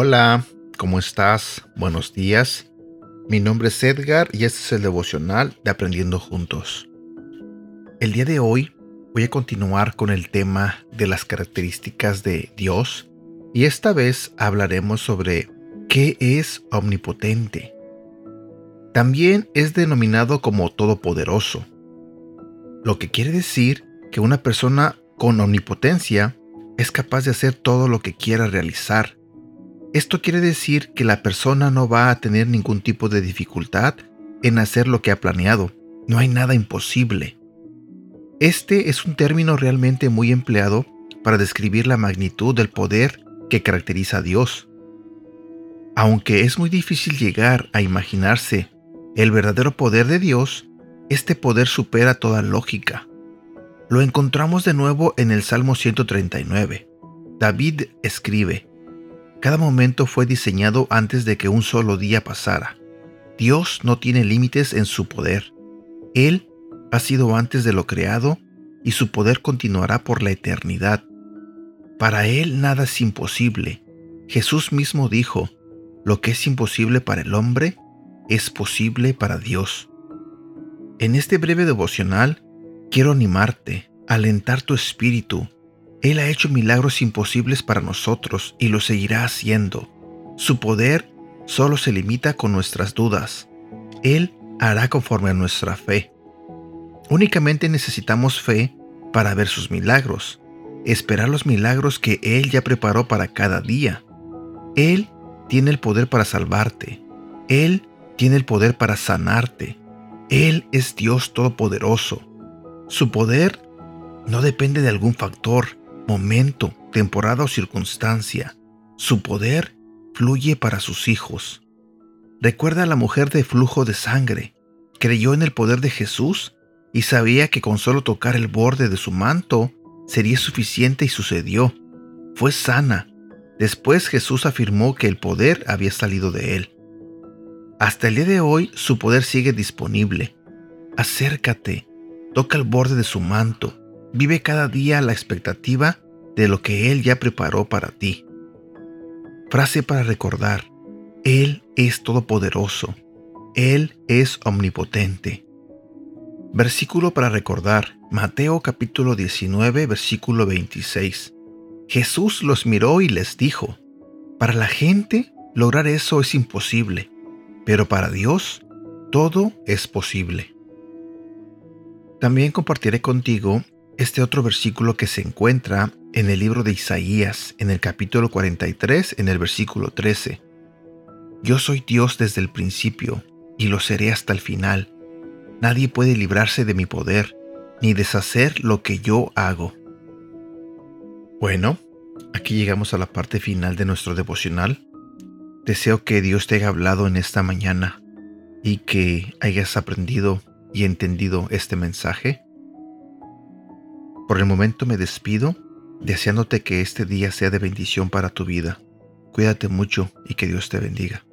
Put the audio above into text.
Hola, ¿cómo estás? Buenos días. Mi nombre es Edgar y este es el devocional de Aprendiendo Juntos. El día de hoy voy a continuar con el tema de las características de Dios y esta vez hablaremos sobre es omnipotente. También es denominado como todopoderoso, lo que quiere decir que una persona con omnipotencia es capaz de hacer todo lo que quiera realizar. Esto quiere decir que la persona no va a tener ningún tipo de dificultad en hacer lo que ha planeado. No hay nada imposible. Este es un término realmente muy empleado para describir la magnitud del poder que caracteriza a Dios. Aunque es muy difícil llegar a imaginarse el verdadero poder de Dios, este poder supera toda lógica. Lo encontramos de nuevo en el Salmo 139. David escribe, Cada momento fue diseñado antes de que un solo día pasara. Dios no tiene límites en su poder. Él ha sido antes de lo creado y su poder continuará por la eternidad. Para Él nada es imposible. Jesús mismo dijo, lo que es imposible para el hombre es posible para Dios. En este breve devocional quiero animarte, alentar tu espíritu. Él ha hecho milagros imposibles para nosotros y lo seguirá haciendo. Su poder solo se limita con nuestras dudas. Él hará conforme a nuestra fe. Únicamente necesitamos fe para ver sus milagros, esperar los milagros que Él ya preparó para cada día. Él tiene el poder para salvarte. Él tiene el poder para sanarte. Él es Dios Todopoderoso. Su poder no depende de algún factor, momento, temporada o circunstancia. Su poder fluye para sus hijos. Recuerda a la mujer de flujo de sangre. Creyó en el poder de Jesús y sabía que con solo tocar el borde de su manto sería suficiente y sucedió. Fue sana. Después Jesús afirmó que el poder había salido de él. Hasta el día de hoy su poder sigue disponible. Acércate, toca el borde de su manto, vive cada día la expectativa de lo que Él ya preparó para ti. Frase para recordar, Él es todopoderoso, Él es omnipotente. Versículo para recordar, Mateo capítulo 19, versículo 26. Jesús los miró y les dijo, para la gente lograr eso es imposible, pero para Dios todo es posible. También compartiré contigo este otro versículo que se encuentra en el libro de Isaías, en el capítulo 43, en el versículo 13. Yo soy Dios desde el principio y lo seré hasta el final Nadie puede librarse de mi poder, ni deshacer lo que yo hago. Bueno, aquí llegamos a la parte final de nuestro devocional. Deseo que Dios te haya hablado en esta mañana y que hayas aprendido y entendido este mensaje. Por el momento me despido, deseándote que este día sea de bendición para tu vida. Cuídate mucho y que Dios te bendiga.